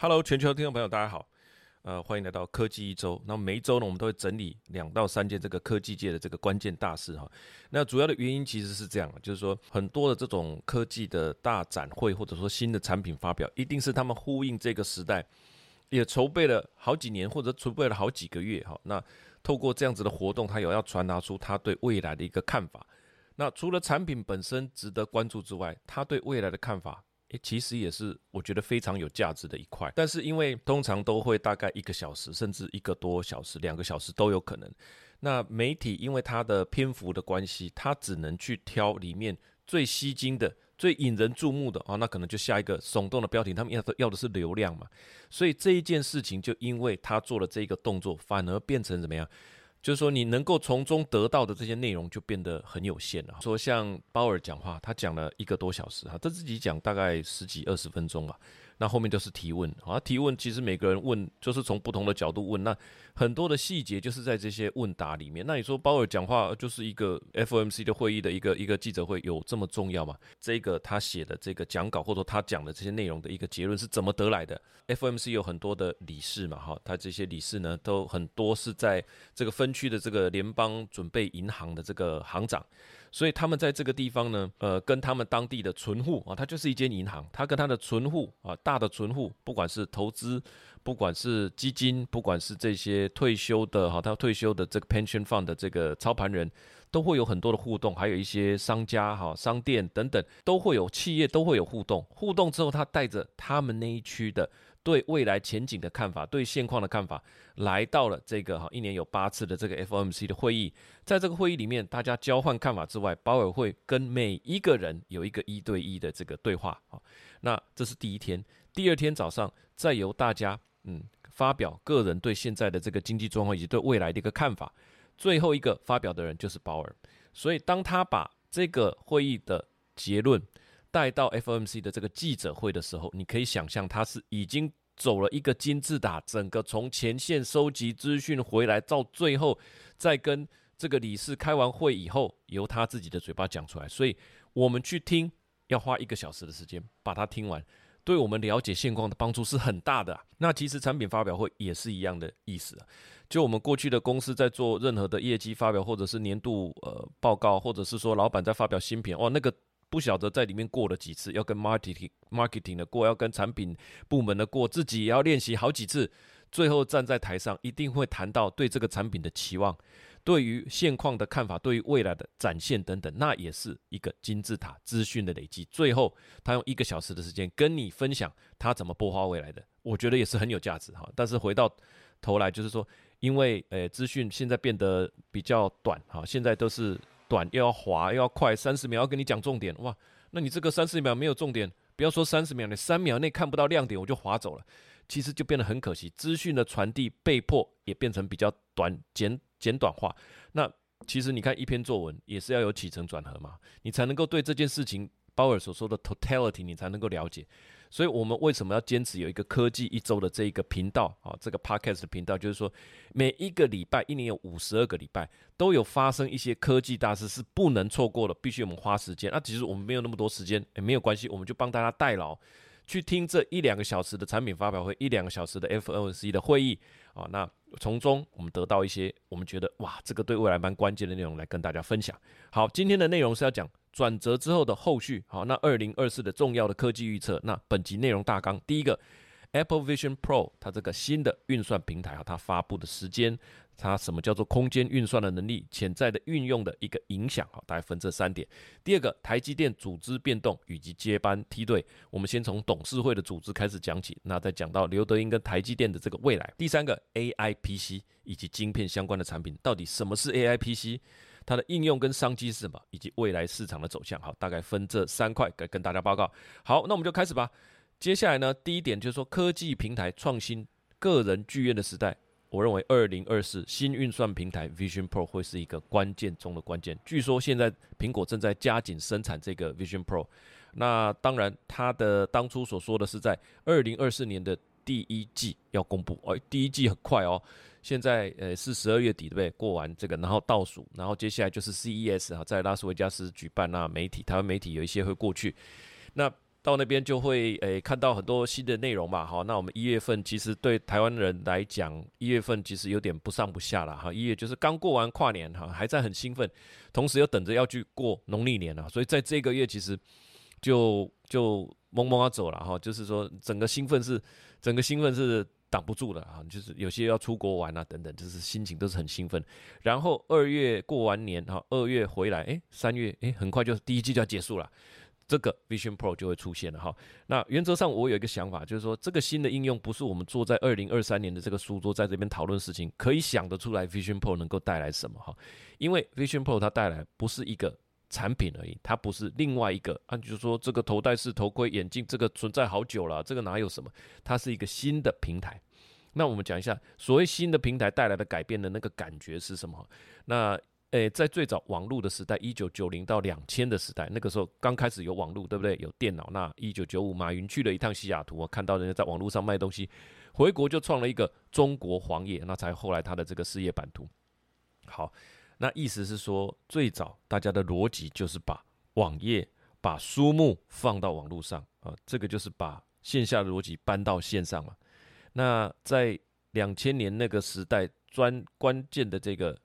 Hello，全球的听众朋友，大家好，呃，欢迎来到科技一周。那每一周呢，我们都会整理两到三件这个科技界的这个关键大事哈。那主要的原因其实是这样，就是说很多的这种科技的大展会，或者说新的产品发表，一定是他们呼应这个时代，也筹备了好几年，或者筹备了好几个月哈。那透过这样子的活动，他有要传达出他对未来的一个看法。那除了产品本身值得关注之外，他对未来的看法。诶，其实也是我觉得非常有价值的一块，但是因为通常都会大概一个小时，甚至一个多小时、两个小时都有可能。那媒体因为它的篇幅的关系，它只能去挑里面最吸睛的、最引人注目的啊，那可能就下一个耸动的标题。他们要的要的是流量嘛，所以这一件事情就因为他做了这个动作，反而变成怎么样？就是说，你能够从中得到的这些内容就变得很有限了。说像鲍尔讲话，他讲了一个多小时，哈，他自己讲大概十几二十分钟吧。那后面就是提问，啊，提问其实每个人问就是从不同的角度问，那很多的细节就是在这些问答里面。那你说鲍尔讲话就是一个 FOMC 的会议的一个一个记者会有这么重要吗？这个他写的这个讲稿或者他讲的这些内容的一个结论是怎么得来的？FOMC 有很多的理事嘛，哈，他这些理事呢都很多是在这个分区的这个联邦准备银行的这个行长。所以他们在这个地方呢，呃，跟他们当地的存户啊，它就是一间银行，他跟他的存户啊，大的存户，不管是投资，不管是基金，不管是这些退休的哈，他退休的这个 pension fund 的这个操盘人，都会有很多的互动，还有一些商家哈，商店等等，都会有企业都会有互动，互动之后，他带着他们那一区的。对未来前景的看法，对现况的看法，来到了这个哈一年有八次的这个 FOMC 的会议，在这个会议里面，大家交换看法之外，鲍尔会跟每一个人有一个一对一的这个对话啊。那这是第一天，第二天早上再由大家嗯发表个人对现在的这个经济状况以及对未来的一个看法，最后一个发表的人就是鲍尔。所以当他把这个会议的结论。带到 FOMC 的这个记者会的时候，你可以想象他是已经走了一个金字塔，整个从前线收集资讯回来，到最后再跟这个理事开完会以后，由他自己的嘴巴讲出来。所以我们去听要花一个小时的时间把它听完，对我们了解现况的帮助是很大的。那其实产品发表会也是一样的意思。就我们过去的公司在做任何的业绩发表，或者是年度呃报告，或者是说老板在发表新品，哇，那个。不晓得在里面过了几次，要跟 marketing marketing 的过，要跟产品部门的过，自己也要练习好几次，最后站在台上，一定会谈到对这个产品的期望，对于现况的看法，对于未来的展现等等，那也是一个金字塔资讯的累积。最后，他用一个小时的时间跟你分享他怎么播画未来的，我觉得也是很有价值哈。但是回到头来，就是说，因为呃资讯现在变得比较短哈，现在都是。短又要滑又要快，三十秒要跟你讲重点哇！那你这个三十秒没有重点，不要说三十秒，你三秒内看不到亮点，我就划走了，其实就变得很可惜。资讯的传递被迫也变成比较短、简简短化。那其实你看一篇作文也是要有起承转合嘛，你才能够对这件事情。鲍尔所说的 totality，你才能够了解。所以，我们为什么要坚持有一个科技一周的这一个频道啊？这个 podcast 的频道，就是说，每一个礼拜，一年有五十二个礼拜，都有发生一些科技大事，是不能错过的，必须我们花时间。那其实我们没有那么多时间，也没有关系，我们就帮大家代劳，去听这一两个小时的产品发表会，一两个小时的 FOMC 的会议啊。那从中我们得到一些我们觉得哇，这个对未来蛮关键的内容来跟大家分享。好，今天的内容是要讲。转折之后的后续，好，那二零二四的重要的科技预测，那本集内容大纲，第一个，Apple Vision Pro 它这个新的运算平台，啊，它发布的时间，它什么叫做空间运算的能力，潜在的运用的一个影响，好，大概分这三点。第二个，台积电组织变动以及接班梯队，我们先从董事会的组织开始讲起，那再讲到刘德英跟台积电的这个未来。第三个，AI PC 以及晶片相关的产品，到底什么是 AI PC？它的应用跟商机是什么，以及未来市场的走向，好，大概分这三块来跟大家报告。好，那我们就开始吧。接下来呢，第一点就是说科技平台创新、个人剧院的时代，我认为二零二四新运算平台 Vision Pro 会是一个关键中的关键。据说现在苹果正在加紧生产这个 Vision Pro，那当然它的当初所说的是在二零二四年的。第一季要公布哦，第一季很快哦，现在呃是十二月底对不对？过完这个，然后倒数，然后接下来就是 CES 啊，在拉斯维加斯举办那媒体台湾媒体有一些会过去。那到那边就会诶看到很多新的内容嘛，好，那我们一月份其实对台湾人来讲，一月份其实有点不上不下了哈，一月就是刚过完跨年哈，还在很兴奋，同时又等着要去过农历年了，所以在这个月其实就就懵懵啊走了哈，就是说整个兴奋是整个兴奋是挡不住的啊，就是有些要出国玩啊等等，就是心情都是很兴奋，然后二月过完年哈，二月回来，诶，三月诶，很快就第一季就要结束了。这个 Vision Pro 就会出现了哈。那原则上我有一个想法，就是说这个新的应用不是我们坐在二零二三年的这个书桌在这边讨论事情可以想得出来 Vision Pro 能够带来什么哈。因为 Vision Pro 它带来不是一个产品而已，它不是另外一个啊，就是说这个头戴式头盔眼镜这个存在好久了，这个哪有什么？它是一个新的平台。那我们讲一下所谓新的平台带来的改变的那个感觉是什么？那诶，在最早网络的时代，一九九零到两千的时代，那个时候刚开始有网络，对不对？有电脑。那一九九五，马云去了一趟西雅图，看到人家在网络上卖东西，回国就创了一个中国黄页，那才后来他的这个事业版图。好，那意思是说，最早大家的逻辑就是把网页、把书目放到网络上啊，这个就是把线下的逻辑搬到线上了。那在两千年那个时代，专关键的这个。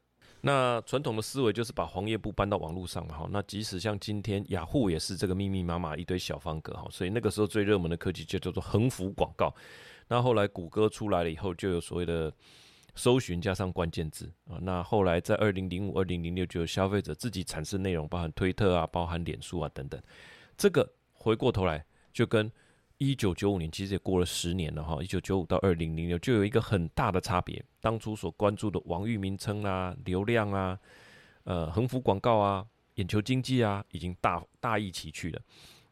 那传统的思维就是把黄页布搬到网络上嘛，哈。那即使像今天雅虎也是这个密密麻麻一堆小方格，哈。所以那个时候最热门的科技就叫做横幅广告。那后来谷歌出来了以后，就有所谓的搜寻加上关键字啊。那后来在二零零五、二零零六就有消费者自己产生内容，包含推特啊、包含脸书啊等等。这个回过头来就跟。一九九五年其实也过了十年了哈，一九九五到二零零六就有一个很大的差别。当初所关注的网域名称啊、流量啊、呃横幅广告啊、眼球经济啊，已经大大异其去了。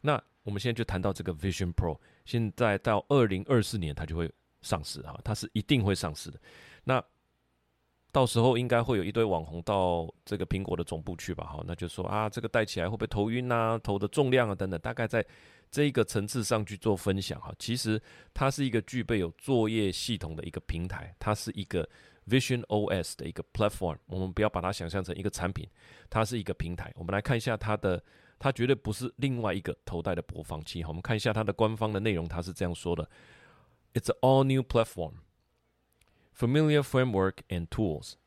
那我们现在就谈到这个 Vision Pro，现在到二零二四年它就会上市哈，它是一定会上市的。那到时候应该会有一堆网红到这个苹果的总部去吧？哈，那就说啊，这个戴起来会不会头晕啊？头的重量啊等等，大概在。这一个层次上去做分享哈，其实它是一个具备有作业系统的一个平台，它是一个 Vision OS 的一个 platform。我们不要把它想象成一个产品，它是一个平台。我们来看一下它的，它绝对不是另外一个头戴的播放器哈。我们看一下它的官方的内容，它是这样说的：It's an all new platform, familiar framework and tools.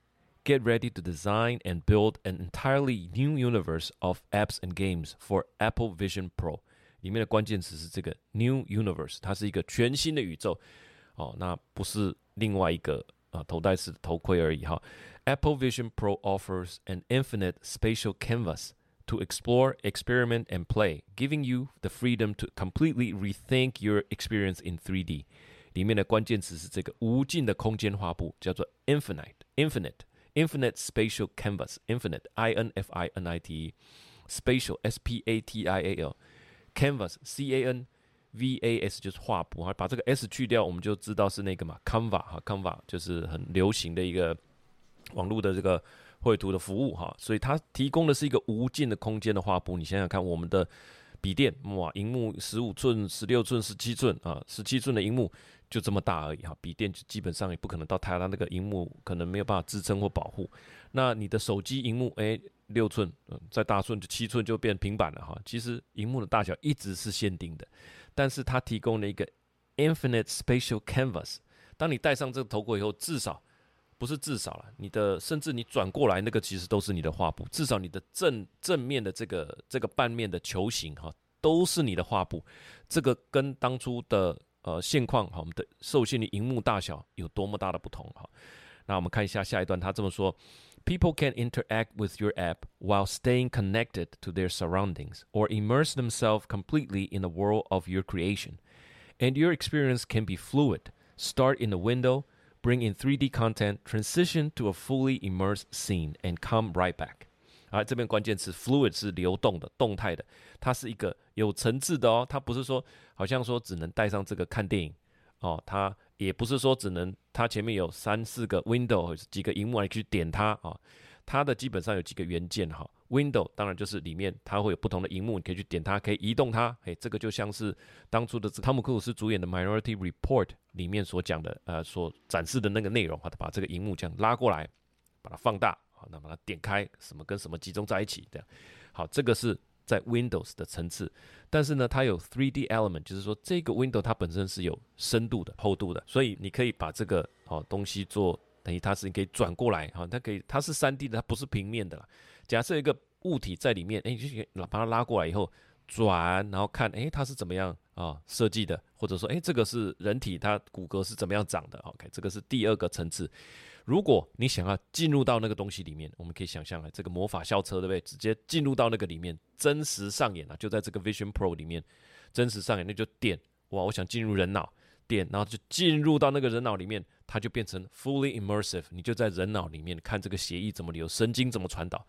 Get ready to design and build an entirely new universe of apps and games for Apple Vision Pro. 里面的关键词是这个 New Universe，它是一个全新的宇宙哦，那不是另外一个啊头戴式的头盔而已哈。Apple Vision Pro offers an infinite spatial canvas to explore, experiment, and play, giving you the freedom to completely rethink your experience in 3D。 里面的关键词是这个无尽的空间画布，叫做 Infinite, Infinite, Infinite Spatial Canvas, Infinite, I N F I N I T E, Spatial, S P A T I A L。Canvas C A N V A S 就是画布。哈，把这个 S 去掉，我们就知道是那个嘛，Canva。哈，Canva 就是很流行的一个网络的这个绘图的服务。哈，所以它提供的是一个无尽的空间的画布。你想想看，我们的笔电哇，荧幕十五寸、十六寸、十七寸啊，十七寸的荧幕就这么大而已哈，笔电基本上也不可能到太大，那个荧幕可能没有办法支撑或保护。那你的手机荧幕哎。六寸，嗯，再大寸就七寸就变平板了哈。其实荧幕的大小一直是限定的，但是它提供了一个 infinite spatial canvas。当你戴上这个头盔以后，至少不是至少了，你的甚至你转过来那个其实都是你的画布。至少你的正正面的这个这个半面的球形哈，都是你的画布。这个跟当初的 呃现况哈，我们的受限于荧幕大小有多么大的不同哈。那我们看一下下一段，他这么说。People can interact with your app while staying connected to their surroundings or immerse themselves completely in the world of your creation. And your experience can be fluid. Start in a window, bring in 3D content, transition to a fully immersed scene, and come right back. 啊，这边关键词 fluid 是流动的、动态的，它是一个有层次的哦，它不是说好像说只能带上这个看电影哦，它也不是说只能它前面有三四个 window 几个荧幕你去点它啊，它的基本上有几个元件哈，window 当然就是里面它会有不同的荧幕，你可以去点它，可以移动它，嘿，这个就像是当初的汤姆克鲁斯主演的 Minority Report 里面所讲的呃所展示的那个内容哈，把这个荧幕这样拉过来，把它放大，那把它点开，什么跟什么集中在一起这样，好，这个是在 Windows 的层次，但是呢，它有 3D element，就是说这个 Window 它本身是有深度的、厚度的，所以你可以把这个好东西做，等于它是你可以转过来哈，它可以它是 3D 的，它不是平面的啦。假设一个物体在里面，哎，就把它拉过来以后转，然后看，哎，它是怎么样啊设计的，或者说，哎，这个是人体它骨骼是怎么样长的？OK，这个是第二个层次。如果你想要进入到那个东西里面，我们可以想象啊，这个魔法校车对不对？直接进入到那个里面，真实上演啊，就在这个 Vision Pro 里面，真实上演，那就点哇，我想进入人脑，点，然后就进入到那个人脑里面，它就变成 fully immersive，你就在人脑里面看这个血液怎么流，神经怎么传导，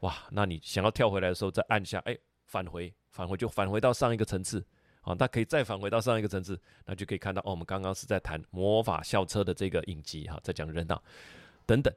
哇，那你想要跳回来的时候，再按下，哎，返回，返回就返回到上一个层次。好，那可以再返回到上一个层次，那就可以看到哦，我们刚刚是在谈魔法校车的这个影集哈，在讲人脑等等。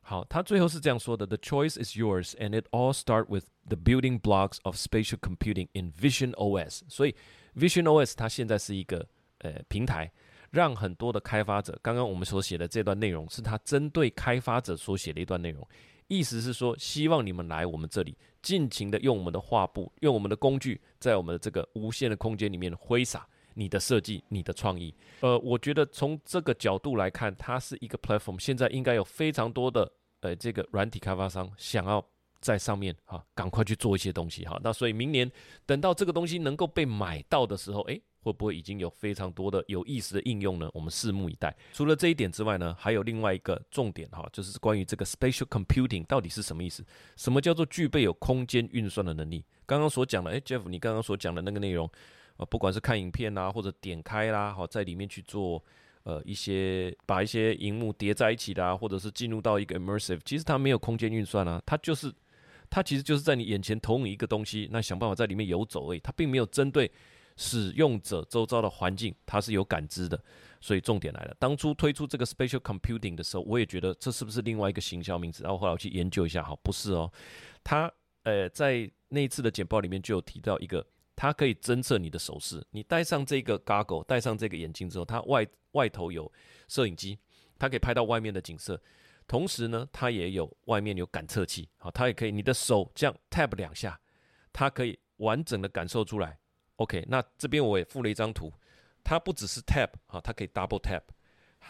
好，他最后是这样说的：The choice is yours, and it all start with the building blocks of spatial computing in Vision OS。所以 Vision OS 它现在是一个呃平台，让很多的开发者，刚刚我们所写的这段内容是他针对开发者所写的一段内容。意思是说，希望你们来我们这里，尽情的用我们的画布，用我们的工具，在我们的这个无限的空间里面挥洒你的设计、你的创意。呃，我觉得从这个角度来看，它是一个 platform，现在应该有非常多的呃这个软体开发商想要在上面哈，赶快去做一些东西哈。那所以明年等到这个东西能够被买到的时候，诶。会不会已经有非常多的有意思的应用呢？我们拭目以待。除了这一点之外呢，还有另外一个重点哈，就是关于这个 spatial computing 到底是什么意思？什么叫做具备有空间运算的能力？刚刚所讲的，诶 j e f f 你刚刚所讲的那个内容，啊，不管是看影片啦，或者点开啦，好，在里面去做呃一些把一些荧幕叠在一起的，啊或者是进入到一个 immersive，其实它没有空间运算啊，它就是它其实就是在你眼前投影一个东西，那想办法在里面游走而已，它并没有针对。使用者周遭的环境，它是有感知的，所以重点来了。当初推出这个 spatial computing 的时候，我也觉得这是不是另外一个行销名字？然后后来我去研究一下，好，不是哦。它呃，在那一次的简报里面就有提到一个，它可以侦测你的手势。你戴上这个 goggle，戴上这个眼镜之后，它外外头有摄影机，它可以拍到外面的景色。同时呢，它也有外面有感测器，好，它也可以你的手这样 tap 两下，它可以完整的感受出来。OK，那这边我也附了一张图，它不只是 tap 啊，它可以 double tap，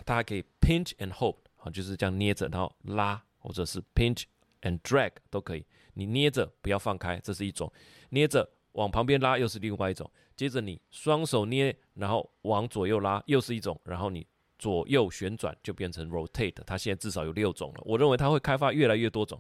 它还可以 pinch and hold 啊，就是这样捏着然后拉，或者是 pinch and drag 都可以。你捏着不要放开，这是一种；捏着往旁边拉又是另外一种。接着你双手捏，然后往左右拉又是一种，然后你左右旋转就变成 rotate。它现在至少有六种了，我认为它会开发越来越多种。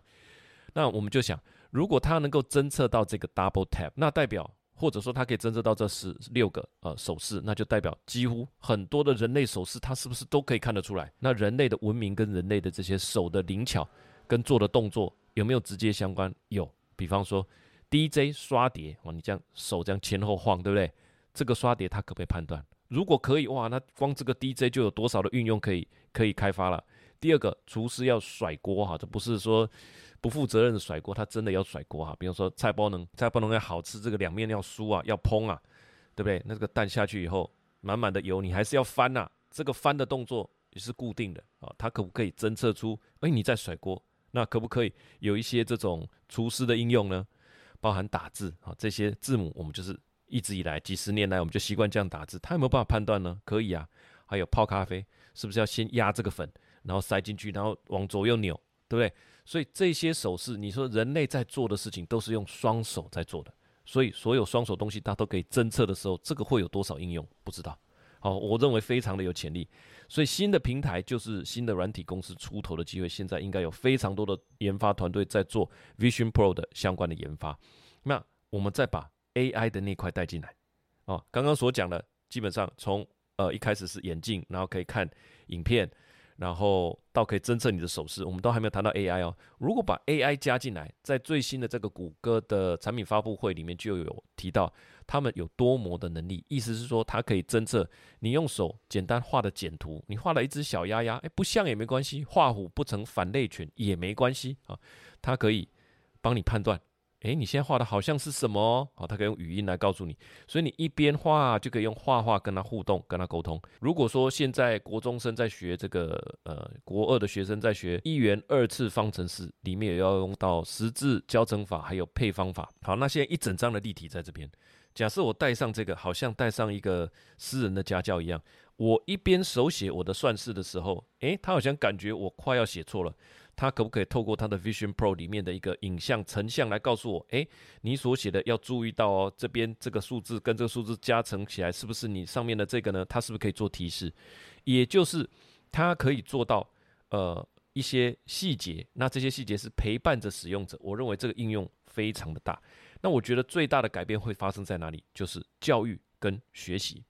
那我们就想，如果它能够侦测到这个 double tap，那代表或者说它可以侦测到这十六个呃手势，那就代表几乎很多的人类手势，它是不是都可以看得出来？那人类的文明跟人类的这些手的灵巧跟做的动作有没有直接相关？有，比方说 DJ 刷碟哦，你这样手这样前后晃，对不对？这个刷碟它可不可以判断？如果可以，哇，那光这个 DJ 就有多少的运用可以可以开发了。第二个，厨师要甩锅哈，这不是说。不负责任的甩锅，他真的要甩锅哈。比如说菜包能菜包能要好吃，这个两面要酥啊，要烹啊，对不对？那这个蛋下去以后，满满的油，你还是要翻呐。这个翻的动作也是固定的啊。它可不可以侦测出，哎，你在甩锅？那可不可以有一些这种厨师的应用呢？包含打字啊，这些字母我们就是一直以来几十年来我们就习惯这样打字。它有没有办法判断呢？可以啊。还有泡咖啡，是不是要先压这个粉，然后塞进去，然后往左右扭，对不对？所以这些手势，你说人类在做的事情都是用双手在做的，所以所有双手东西它都可以侦测的时候，这个会有多少应用？不知道。好，我认为非常的有潜力。所以新的平台就是新的软体公司出头的机会。现在应该有非常多的研发团队在做 Vision Pro 的相关的研发。那我们再把 AI 的那块带进来。哦，刚刚所讲的，基本上从呃一开始是眼镜，然后可以看影片。然后到可以侦测你的手势，我们都还没有谈到 AI 哦。如果把 AI 加进来，在最新的这个谷歌的产品发布会里面就有提到，他们有多模的能力，意思是说它可以侦测你用手简单画的简图，你画了一只小鸭鸭，哎，不像也没关系，画虎不成反类犬也没关系啊，它可以帮你判断诶，你现在画的好像是什么？好，他可以用语音来告诉你。所以你一边画就可以用画画跟他互动，跟他沟通。如果说现在国中生在学这个，呃，国二的学生在学一元二次方程式，里面也要用到十字交乘法，还有配方法。好，那现在一整张的例题在这边。假设我带上这个，好像带上一个私人的家教一样。我一边手写我的算式的时候，诶，他好像感觉我快要写错了。他可不可以透过他的 Vision Pro 里面的一个影像成像来告诉我，诶，你所写的要注意到哦，这边这个数字跟这个数字加成起来是不是你上面的这个呢？它是不是可以做提示？也就是它可以做到呃一些细节，那这些细节是陪伴着使用者。我认为这个应用非常的大。那我觉得最大的改变会发生在哪里？就是教育跟学习。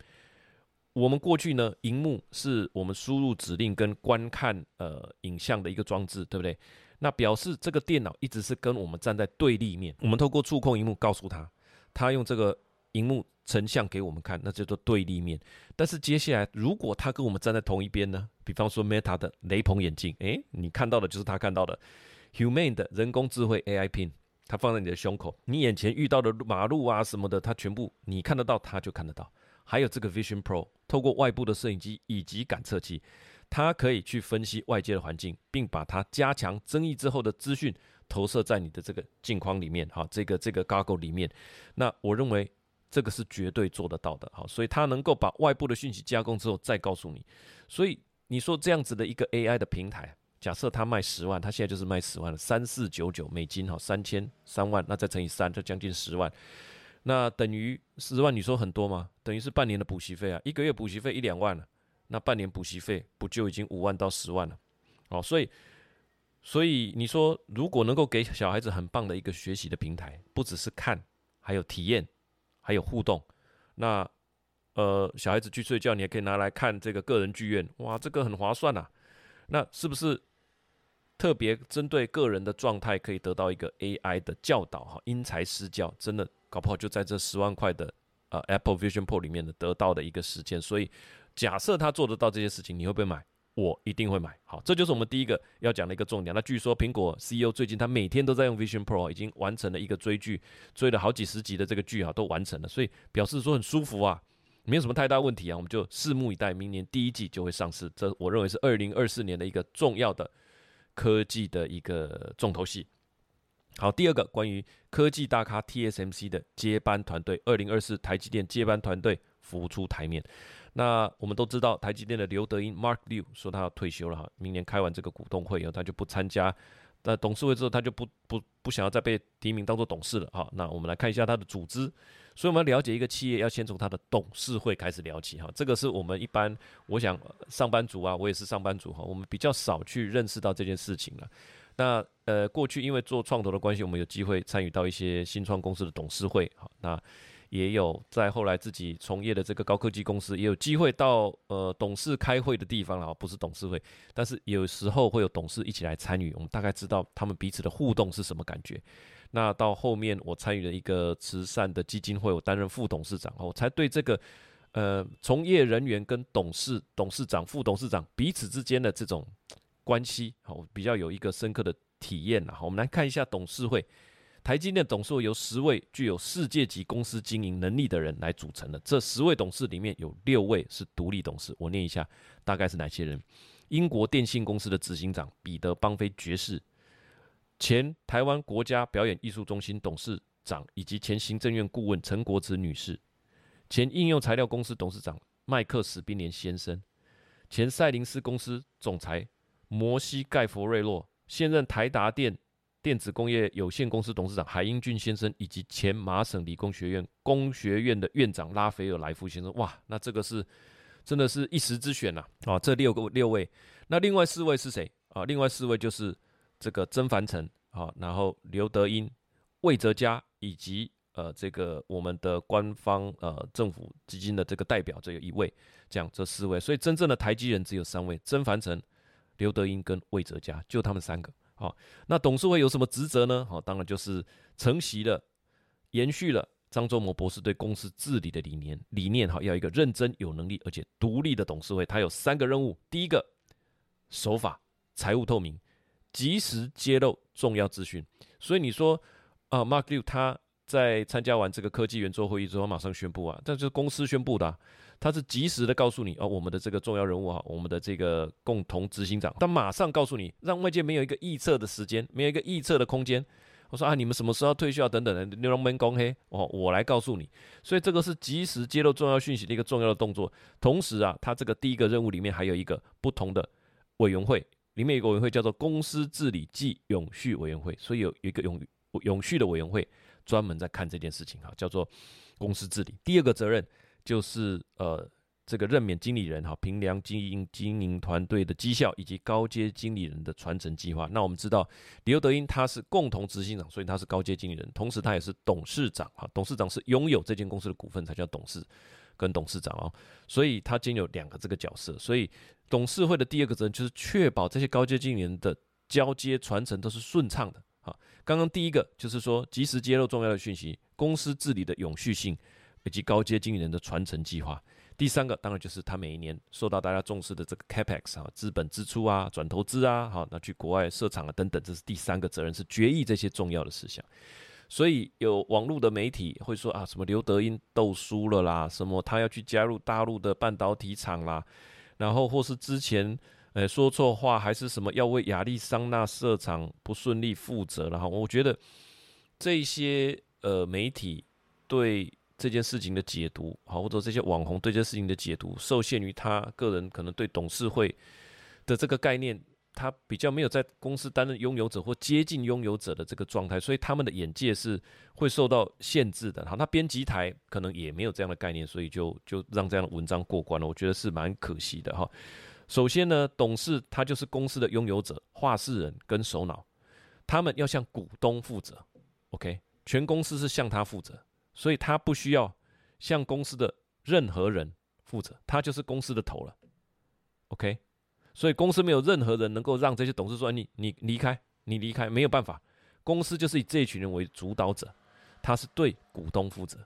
我们过去呢，荧幕是我们输入指令跟观看呃影像的一个装置，对不对？那表示这个电脑一直是跟我们站在对立面。我们透过触控荧幕告诉他，他用这个荧幕成像给我们看，那叫做对立面。但是接下来，如果他跟我们站在同一边呢？比方说 Meta 的雷朋眼镜，诶，你看到的就是他看到的。Humane 的人工智慧 AI Pin，它放在你的胸口，你眼前遇到的马路啊什么的，它全部你看得到，它就看得到。还有这个 Vision Pro，透过外部的摄影机以及感测器，它可以去分析外界的环境，并把它加强增益之后的资讯投射在你的这个镜框里面，哈，这个这个 Goggle 里面。那我认为这个是绝对做得到的，好，所以它能够把外部的讯息加工之后再告诉你。所以你说这样子的一个 AI 的平台，假设它卖十万，它现在就是卖十万了，三四九九美金，哈，三千三万，那再乘以三，就将近十万。那等于十万，你说很多吗？等于是半年的补习费啊，一个月补习费一两万了，那半年补习费不就已经五万到十万了？哦，所以，所以你说如果能够给小孩子很棒的一个学习的平台，不只是看，还有体验，还有互动，那呃，小孩子去睡觉，你也可以拿来看这个个人剧院，哇，这个很划算呐。那是不是特别针对个人的状态，可以得到一个 AI 的教导？哈，因材施教，真的。搞不好就在这十万块的呃 Apple Vision Pro 里面的得到的一个时间，所以假设他做得到这些事情，你会不会买？我一定会买。好，这就是我们第一个要讲的一个重点。那据说苹果 CEO 最近他每天都在用 Vision Pro，已经完成了一个追剧，追了好几十集的这个剧啊，都完成了，所以表示说很舒服啊，没有什么太大问题啊。我们就拭目以待，明年第一季就会上市。这我认为是二零二四年的一个重要的科技的一个重头戏。好，第二个关于科技大咖 TSMC 的接班团队，二零二四台积电接班团队浮出台面。那我们都知道，台积电的刘德英 Mark Liu 说他要退休了哈，明年开完这个股东会以后，他就不参加那董事会之后，他就不不不想要再被提名当做董事了哈。那我们来看一下他的组织。所以我们了解一个企业，要先从他的董事会开始聊起哈。这个是我们一般，我想上班族啊，我也是上班族哈，我们比较少去认识到这件事情了。那呃，过去因为做创投的关系，我们有机会参与到一些新创公司的董事会，好，那也有在后来自己从业的这个高科技公司，也有机会到呃董事开会的地方了，不是董事会，但是有时候会有董事一起来参与，我们大概知道他们彼此的互动是什么感觉。那到后面我参与了一个慈善的基金会，我担任副董事长，我才对这个呃从业人员跟董事、董事长、副董事长彼此之间的这种。关系好，比较有一个深刻的体验了。好，我们来看一下董事会。台积电董事会由十位具有世界级公司经营能力的人来组成的。这十位董事里面有六位是独立董事。我念一下，大概是哪些人？英国电信公司的执行长彼得·邦菲爵士，前台湾国家表演艺术中心董事长以及前行政院顾问陈国慈女士，前应用材料公司董事长麦克史宾连先生，前赛灵思公司总裁。摩西盖佛瑞洛现任台达电电子工业有限公司董事长海英俊先生，以及前麻省理工学院工学院的院长拉斐尔莱夫先生。哇，那这个是真的是一时之选呐！啊，这六个六位，那另外四位是谁啊？另外四位就是这个曾凡成啊，然后刘德英、魏哲嘉，以及呃这个我们的官方呃政府基金的这个代表，这有一位，这样这四位，所以真正的台积人只有三位：曾凡成。刘德英跟魏哲家，就他们三个。好，那董事会有什么职责呢？好，当然就是承袭了、延续了张忠谋博士对公司治理的理念。理念哈，要一个认真、有能力而且独立的董事会。他有三个任务：第一个，守法、财务透明，及时揭露重要资讯。所以你说，啊，Mark Liu 他在参加完这个科技圆桌会议之后，马上宣布啊，这就是公司宣布的，他是及时的告诉你哦，我们的这个重要人物啊，我们的这个共同执行长，他马上告诉你，让外界没有一个预测的时间，没有一个预测的空间。我说啊，你们什么时候退休啊？等等的，牛龙门公黑哦，我来告诉你。所以这个是及时揭露重要讯息的一个重要的动作。同时啊，他这个第一个任务里面还有一个不同的委员会，里面有一个委员会叫做公司治理暨永续委员会。所以有一个永永续的委员会专门在看这件事情哈，叫做公司治理。第二个责任就是呃。这个任免经理人哈，平良经营经营团队的绩效以及高阶经理人的传承计划。那我们知道，刘德英他是共同执行长，所以他是高阶经理人，同时他也是董事长哈。董事长是拥有这间公司的股份才叫董事跟董事长哦，所以他兼有两个这个角色。所以董事会的第二个责任就是确保这些高阶经理人的交接传承都是顺畅的哈。刚刚第一个就是说及时揭露重要的讯息，公司治理的永续性以及高阶经理人的传承计划。第三个当然就是他每一年受到大家重视的这个 capex 啊，资本支出啊，转投资啊，好，那去国外设厂啊等等，这是第三个责任，是决议这些重要的事项。所以有网络的媒体会说啊，什么刘德英斗输了啦，什么他要去加入大陆的半导体厂啦，然后或是之前呃说错话，还是什么要为亚利桑那设厂不顺利负责了哈。我觉得这些呃媒体对。这件事情的解读，好，或者这些网红对这件事情的解读，受限于他个人可能对董事会的这个概念，他比较没有在公司担任拥有者或接近拥有者的这个状态，所以他们的眼界是会受到限制的。好，那编辑台可能也没有这样的概念，所以就就让这样的文章过关了。我觉得是蛮可惜的哈。首先呢，董事他就是公司的拥有者、话事人跟首脑，他们要向股东负责。OK，全公司是向他负责。所以他不需要向公司的任何人负责，他就是公司的头了。OK，所以公司没有任何人能够让这些董事说你你离开，你离开没有办法。公司就是以这一群人为主导者，他是对股东负责。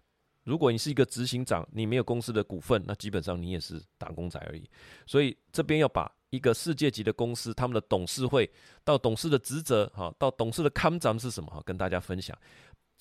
如果你是一个执行长，你没有公司的股份，那基本上你也是打工仔而已。所以这边要把一个世界级的公司，他们的董事会到董事的职责，哈，到董事的看长是什么，哈，跟大家分享。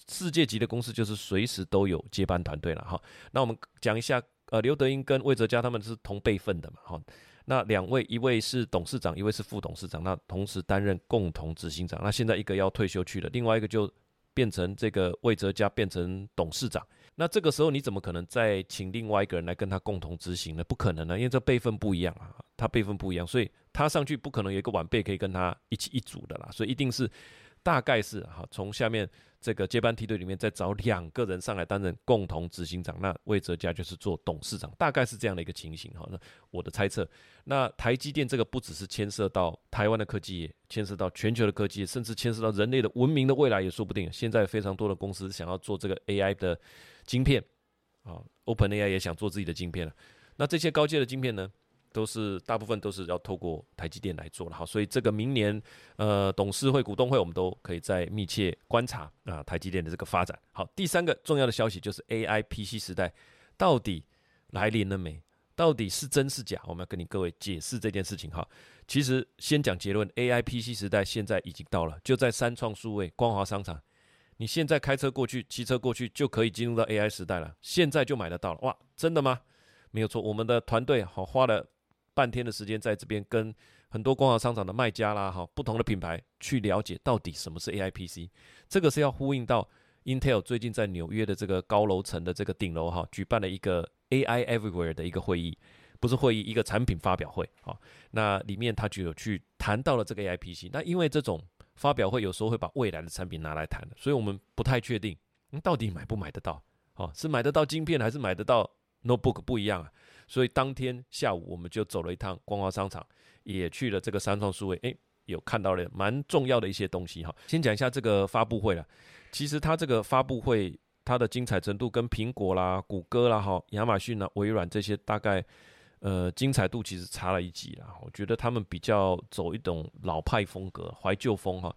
世界级的公司就是随时都有接班团队了哈。那我们讲一下，呃，刘德英跟魏哲嘉他们是同辈分的嘛哈。那两位，一位是董事长，一位是副董事长，那同时担任共同执行长。那现在一个要退休去了，另外一个就变成这个魏哲嘉变成董事长。那这个时候你怎么可能再请另外一个人来跟他共同执行呢？不可能呢，因为这辈分不一样啊，他辈分不一样，所以他上去不可能有一个晚辈可以跟他一起一组的啦。所以一定是大概是哈，从下面。这个接班梯队里面再找两个人上来担任共同执行长，那魏哲家就是做董事长，大概是这样的一个情形哈。那我的猜测，那台积电这个不只是牵涉到台湾的科技业，牵涉到全球的科技，甚至牵涉到人类的文明的未来也说不定。现在非常多的公司想要做这个 AI 的晶片啊，OpenAI 也想做自己的晶片了。那这些高阶的晶片呢？都是大部分都是要透过台积电来做了哈，所以这个明年呃董事会、股东会，我们都可以在密切观察啊台积电的这个发展。好，第三个重要的消息就是 A I P C 时代到底来临了没？到底是真是假？我们要跟你各位解释这件事情哈。其实先讲结论，A I P C 时代现在已经到了，就在三创数位光华商场，你现在开车过去、骑车过去就可以进入到 A I 时代了，现在就买得到了。哇，真的吗？没有错，我们的团队好花了。半天的时间在这边跟很多光华商场的卖家啦，哈，不同的品牌去了解到底什么是 AI PC，这个是要呼应到 Intel 最近在纽约的这个高楼层的这个顶楼哈，举办了一个 AI Everywhere 的一个会议，不是会议，一个产品发表会啊。那里面他就有去谈到了这个 AI PC。那因为这种发表会有时候会把未来的产品拿来谈，所以我们不太确定，到底买不买得到？哦，是买得到晶片还是买得到 notebook 不一样啊？所以当天下午我们就走了一趟光华商场，也去了这个三创数位，诶，有看到了蛮重要的一些东西哈。先讲一下这个发布会了，其实它这个发布会它的精彩程度跟苹果啦、谷歌啦、哈、亚马逊啦、微软这些大概呃精彩度其实差了一级啦。我觉得他们比较走一种老派风格、怀旧风哈，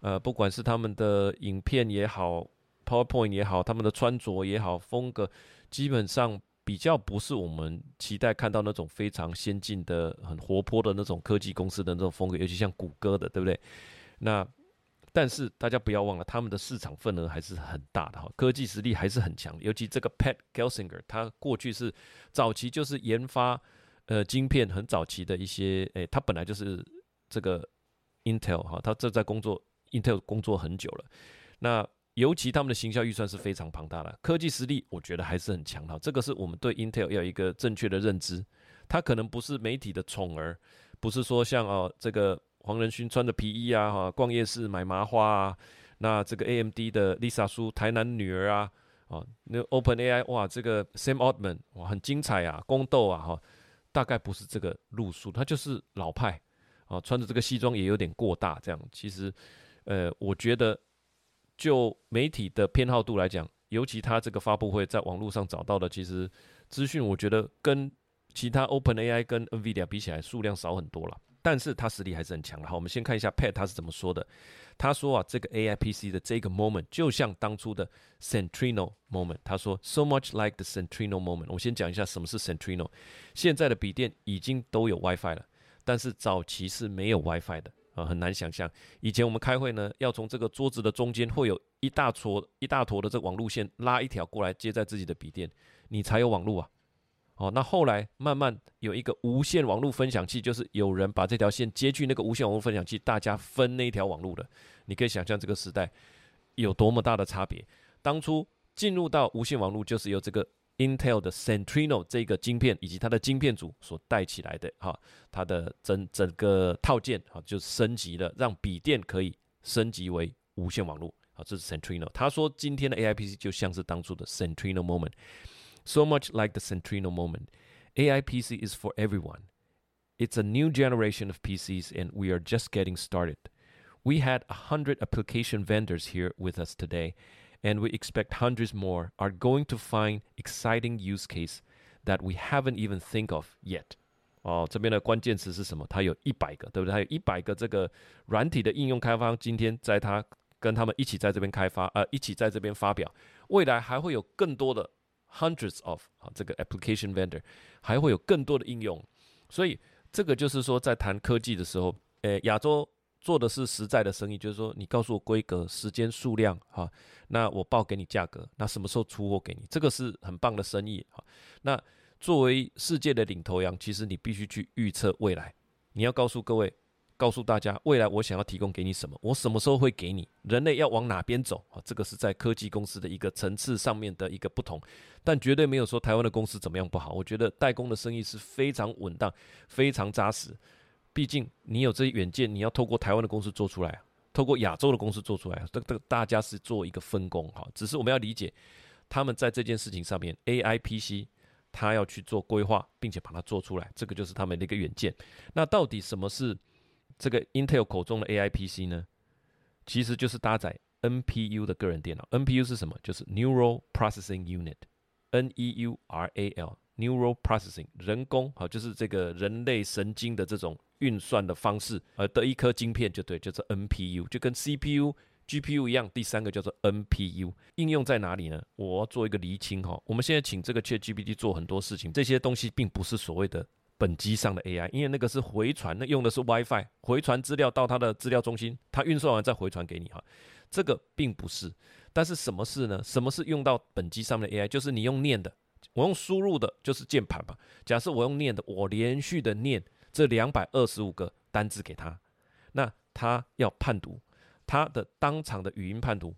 呃，不管是他们的影片也好、PowerPoint 也好、他们的穿着也好，风格基本上。比较不是我们期待看到那种非常先进的、很活泼的那种科技公司的那种风格，尤其像谷歌的，对不对？那但是大家不要忘了，他们的市场份额还是很大的哈，科技实力还是很强。尤其这个 Pat Gelsinger，他过去是早期就是研发呃晶片很早期的一些，诶，他本来就是这个 Intel 哈，他这在工作 Intel 工作很久了。那尤其他们的行销预算是非常庞大的，科技实力我觉得还是很强的。这个是我们对 Intel 要有一个正确的认知，它可能不是媒体的宠儿，不是说像哦这个。黄仁勋穿着皮衣啊，哈，逛夜市买麻花啊。那这个 A M D 的 Lisa 叔，台南女儿啊，哦，那 Open AI 哇，这个 Sam Altman 哇，很精彩啊，宫斗啊，哈，大概不是这个路数，他就是老派啊，穿着这个西装也有点过大，这样。其实，呃，我觉得就媒体的偏好度来讲，尤其他这个发布会在网络上找到的，其实资讯，我觉得跟其他 Open AI 跟 NVIDIA 比起来，数量少很多了。但是他实力还是很强的。好，我们先看一下 Pat 他是怎么说的。他说啊，这个 AI PC 的这个 moment 就像当初的 Centrino moment。他说，so much like the Centrino moment。我先讲一下什么是 Centrino。现在的笔电已经都有 WiFi 了，但是早期是没有 WiFi 的啊，很难想象。以前我们开会呢，要从这个桌子的中间会有一大撮一大坨的这网路线拉一条过来接在自己的笔电，你才有网路啊。哦，那后来慢慢有一个无线网络分享器，就是有人把这条线接去那个无线网络分享器，大家分那条网络的。你可以想象这个时代有多么大的差别。当初进入到无线网络，就是由这个 Intel 的 Centrino 这个晶片以及它的晶片组所带起来的。哈，它的整整个套件啊，就升级了，让笔电可以升级为无线网络。好，这是 Centrino。他说今天的 AI PC 就像是当初的 Centrino moment。So much like the Centrino moment, AI PC is for everyone. It's a new generation of PCs, and we are just getting started. We had 100 application vendors here with us today, and we expect hundreds more are going to find exciting use case that we haven't even think of yet. 哦，这边的关键词是什么？它有一百个，对不对？它有一百个这个软体的应用开发，今天在它跟他们一起在这边开发，呃，一起在这边发表。未来还会有更多的 hundreds of 啊，这个 application vendor 还会有更多的应用，所以这个就是说，在谈科技的时候，呃，亚洲 做的是实在的生意，就是说，你告诉我规格、时间、数量，哈，那我报给你价格，那什么时候出货给你，这个是很棒的生意，哈。那作为世界的领头羊，其实你必须去预测未来，你要告诉各位。告诉大家，未来我想要提供给你什么，我什么时候会给你？人类要往哪边走啊？这个是在科技公司的一个层次上面的一个不同，但绝对没有说台湾的公司怎么样不好。我觉得代工的生意是非常稳当、非常扎实。毕竟你有这些远见，你要透过台湾的公司做出来，透过亚洲的公司做出来，这这大家是做一个分工哈。只是我们要理解，他们在这件事情上面，AI PC 他要去做规划，并且把它做出来，这个就是他们的一个远见。那到底什么是？这个 Intel 口中的 AI PC 呢，其实就是搭载 NPU 的个人电脑。NPU 是什么？就是 Neural Processing Unit，N E U R A L Neural Processing，人工，好，就是这个人类神经的这种运算的方式，呃的一颗晶片就对，叫做 NPU，就跟 CPU、GPU 一样。第三个叫做 NPU，应用在哪里呢？我要做一个厘清哈。我们现在请这个 ChatGPT 做很多事情，这些东西并不是所谓的。本机上的 AI，因为那个是回传，那用的是 WiFi 回传资料到它的资料中心，它运算完再回传给你哈。这个并不是，但是什么是呢？什么是用到本机上面的 AI？就是你用念的，我用输入的，就是键盘吧。假设我用念的，我连续的念这两百二十五个单字给他，那他要判读，他的当场的语音判读，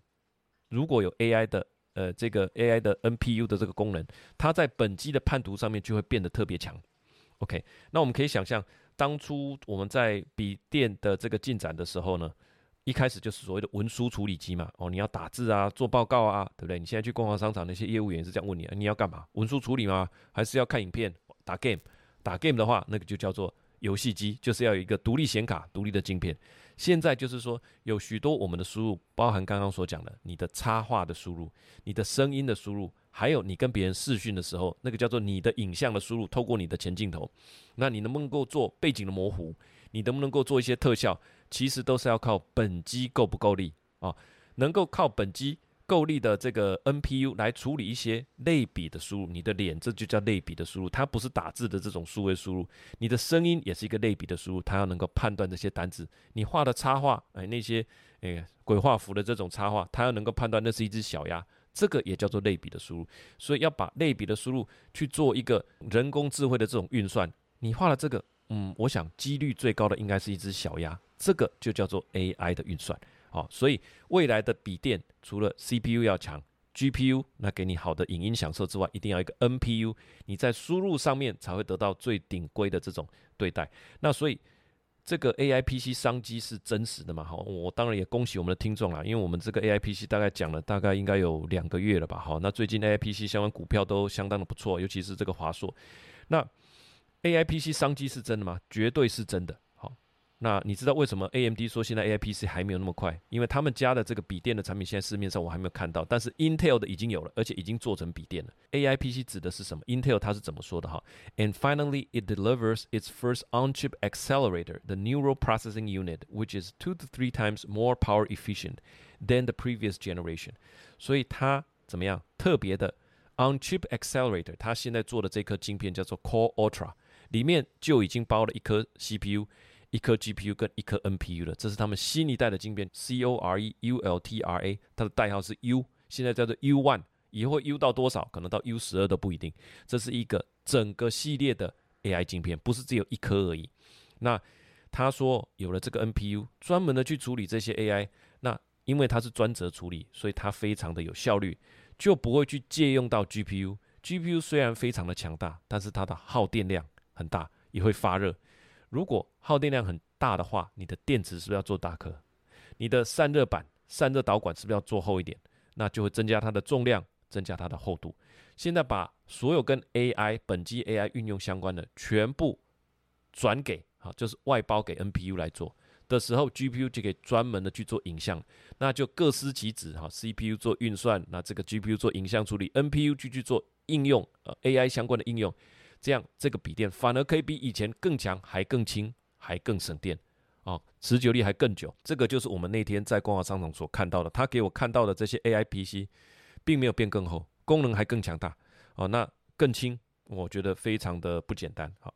如果有 AI 的呃这个 AI 的 NPU 的这个功能，它在本机的判读上面就会变得特别强。OK，那我们可以想象，当初我们在笔电的这个进展的时候呢，一开始就是所谓的文书处理机嘛。哦，你要打字啊，做报告啊，对不对？你现在去逛逛商场，那些业务员是这样问你：你要干嘛？文书处理吗？还是要看影片、打 game？打 game 的话，那个就叫做游戏机，就是要有一个独立显卡、独立的晶片。现在就是说，有许多我们的输入，包含刚刚所讲的你的插画的输入、你的声音的输入。还有你跟别人视讯的时候，那个叫做你的影像的输入，透过你的前镜头，那你能不能够做背景的模糊？你能不能够做一些特效？其实都是要靠本机够不够力啊？能够靠本机够力的这个 NPU 来处理一些类比的输入，你的脸这就叫类比的输入，它不是打字的这种数位输入。你的声音也是一个类比的输入，它要能够判断这些单字。你画的插画，哎，那些哎鬼画符的这种插画，它要能够判断那是一只小鸭，这个也叫做类比的输入。所以要把类比的输入去做一个人工智慧的这种运算。你画了这个，嗯，我想几率最高的应该是一只小鸭，这个就叫做 AI 的运算。好，所以未来的笔电除了 CPU 要强，GPU 那给你好的影音享受之外，一定要一个 NPU，你在输入上面才会得到最顶规的这种对待。那所以这个 AI PC 商机是真实的嘛？好，我当然也恭喜我们的听众啦，因为我们这个 AI PC 大概讲了大概应该有两个月了吧？好，那最近 AI PC 相关股票都相当的不错，尤其是这个华硕。那 AI PC 商机是真的吗？绝对是真的。那你知道为什么 AMD 说现在 AI PC 还没有那么快？因为他们家的这个笔电的产品现在市面上我还没有看到，但是 Intel 的已经有了，而且已经做成笔电了。AI PC 指的是什么？Intel 它是怎么说的哈？And finally, it delivers its first on-chip accelerator, the neural processing unit, which is two to three times more power efficient than the previous generation。所以它怎么样？特别的 on-chip accelerator，它现在做的这颗晶片叫做 Core Ultra，里面就已经包了一颗 CPU。一颗 GPU 跟一颗 NPU 了，这是他们新一代的晶片，Core Ultra，它的代号是 U，现在叫做 U One，以后 U 到多少，可能到 U 十二都不一定。这是一个整个系列的 AI 晶片，不是只有一颗而已。那他说有了这个 NPU，专门的去处理这些 AI，那因为它是专责处理，所以它非常的有效率，就不会去借用到 GPU。GPU 虽然非常的强大，但是它的耗电量很大，也会发热。如果耗电量很大的话，你的电池是不是要做大颗？你的散热板、散热导管是不是要做厚一点？那就会增加它的重量，增加它的厚度。现在把所有跟 AI 本机 AI 运用相关的全部转给好，就是外包给 NPU 来做的时候，GPU 就可以专门的去做影像，那就各司其职哈。CPU 做运算，那这个 GPU 做影像处理，NPU 就去做应用呃 AI 相关的应用。这样，这个笔电反而可以比以前更强，还更轻，还更省电，哦，持久力还更久。这个就是我们那天在光华商场所看到的。他给我看到的这些 AI PC，并没有变更厚，功能还更强大，哦，那更轻，我觉得非常的不简单。好，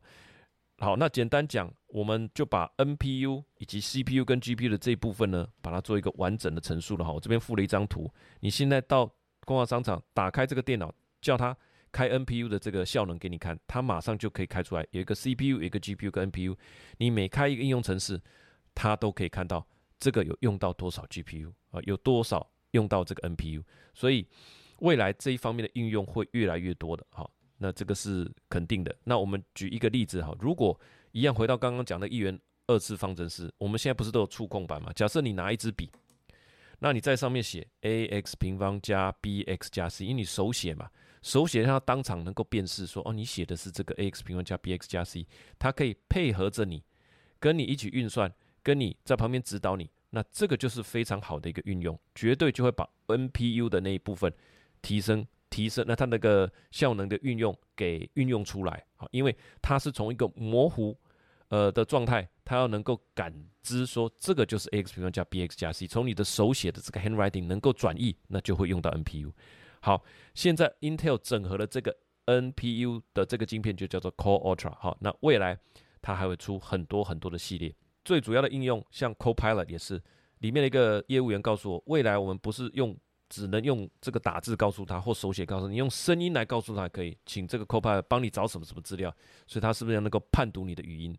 好，那简单讲，我们就把 NPU 以及 CPU 跟 GPU 的这一部分呢，把它做一个完整的陈述了哈。我这边附了一张图，你现在到光华商场打开这个电脑，叫它。开 NPU 的这个效能给你看，它马上就可以开出来，有一个 CPU，有一个 GPU 跟 NPU。你每开一个应用程式，它都可以看到这个有用到多少 GPU 啊，有多少用到这个 NPU。所以未来这一方面的应用会越来越多的。好，那这个是肯定的。那我们举一个例子哈，如果一样回到刚刚讲的一元二次方程式，我们现在不是都有触控板吗？假设你拿一支笔，那你在上面写 ax 平方加 bx 加 c，因为你手写嘛。手写让他当场能够辨识，说哦，你写的是这个 a x 平方加 b x 加 c，他可以配合着你，跟你一起运算，跟你在旁边指导你，那这个就是非常好的一个运用，绝对就会把 NPU 的那一部分提升提升，那它那个效能的运用给运用出来啊，因为它是从一个模糊呃的状态，它要能够感知说这个就是 a x 平方加 b x 加 c，从你的手写的这个 handwriting 能够转译，那就会用到 NPU。好，现在 Intel 整合了这个 NPU 的这个晶片，就叫做 Core Ultra。好，那未来它还会出很多很多的系列。最主要的应用，像 Copilot 也是，里面的一个业务员告诉我，未来我们不是用只能用这个打字告诉他，或手写告诉你，用声音来告诉他可以，请这个 Copilot 帮你找什么什么资料。所以它是不是要能够判读你的语音？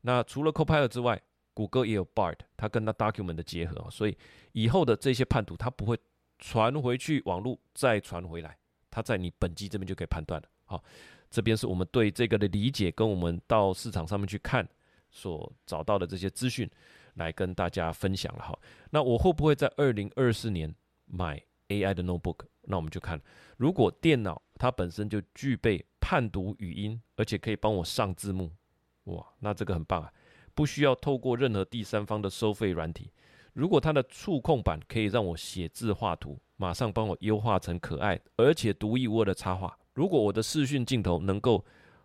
那除了 Copilot 之外，谷歌也有 Bard，它跟它 Document 的结合，所以以后的这些判读，它不会。传回去网络再传回来，它在你本机这边就可以判断了。好，这边是我们对这个的理解，跟我们到市场上面去看所找到的这些资讯，来跟大家分享了。哈，那我会不会在二零二四年买 AI 的 notebook？那我们就看，如果电脑它本身就具备判读语音，而且可以帮我上字幕，哇，那这个很棒啊，不需要透过任何第三方的收费软体。如果它的触控板可以让我写字画图，马上帮我优化成可爱而且独一无二的插画。如果我的视讯镜头能够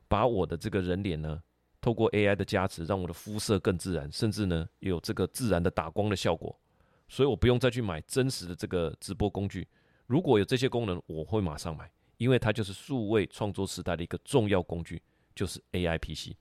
把我的这个人脸呢，透过 AI 的加持，让我的肤色更自然，甚至呢有这个自然的打光的效果，所以我不用再去买真实的这个直播工具。如果有这些功能，我会马上买，因为它就是数位创作时代的一个重要工具，就是 AI PC。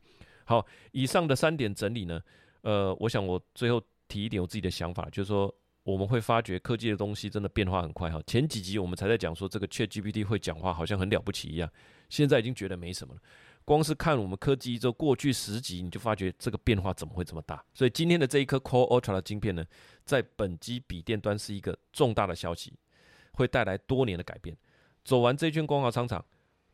好，以上的三点整理呢，呃，我想我最后提一点我自己的想法，就是说我们会发觉科技的东西真的变化很快哈。前几集我们才在讲说这个 ChatGPT 会讲话，好像很了不起一样，现在已经觉得没什么了。光是看我们科技一周过去十集，你就发觉这个变化怎么会这么大？所以今天的这一颗 Core Ultra 的晶片呢，在本机笔电端是一个重大的消息，会带来多年的改变。走完这一圈光华商场，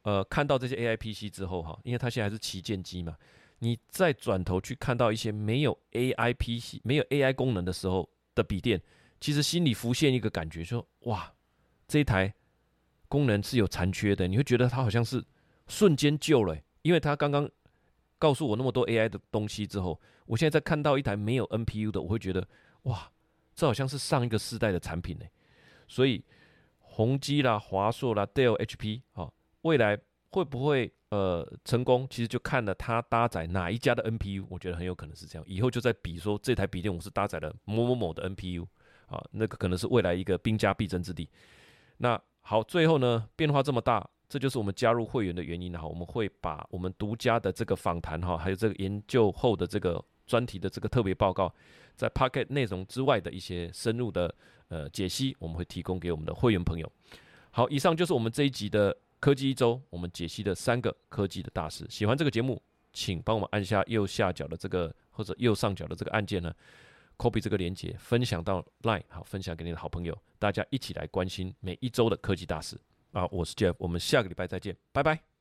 呃，看到这些 AI PC 之后哈，因为它现在还是旗舰机嘛，你再转头去看到一些没有 AI PC、没有 AI 功能的时候的笔电，其实心里浮现一个感觉，说哇，这一台功能是有残缺的，你会觉得它好像是瞬间旧了。因为它刚刚告诉我那么多 AI 的东西之后，我现在在看到一台没有 NPU 的，我会觉得哇，这好像是上一个世代的产品呢。所以宏基啦、华硕啦、Dell、HP 啊，未来会不会呃成功？其实就看了它搭载哪一家的 NPU，我觉得很有可能是这样。以后就在比说这台笔电我是搭载了某某某的 NPU 啊，那个可能是未来一个兵家必争之地。那好，最后呢，变化这么大。这就是我们加入会员的原因哈，我们会把我们独家的这个访谈哈，还有这个研究后的这个专题的这个特别报告，在 Pocket 内容之外的一些深入的呃解析，我们会提供给我们的会员朋友。好，以上就是我们这一集的科技一周，我们解析的三个科技的大事。喜欢这个节目，请帮我们按下右下角的这个或者右上角的这个按键呢，copy 这个链接，分享到 Line，好，分享给你的好朋友，大家一起来关心每一周的科技大事。啊，我是 Jeff，我们下个礼拜再见，拜拜。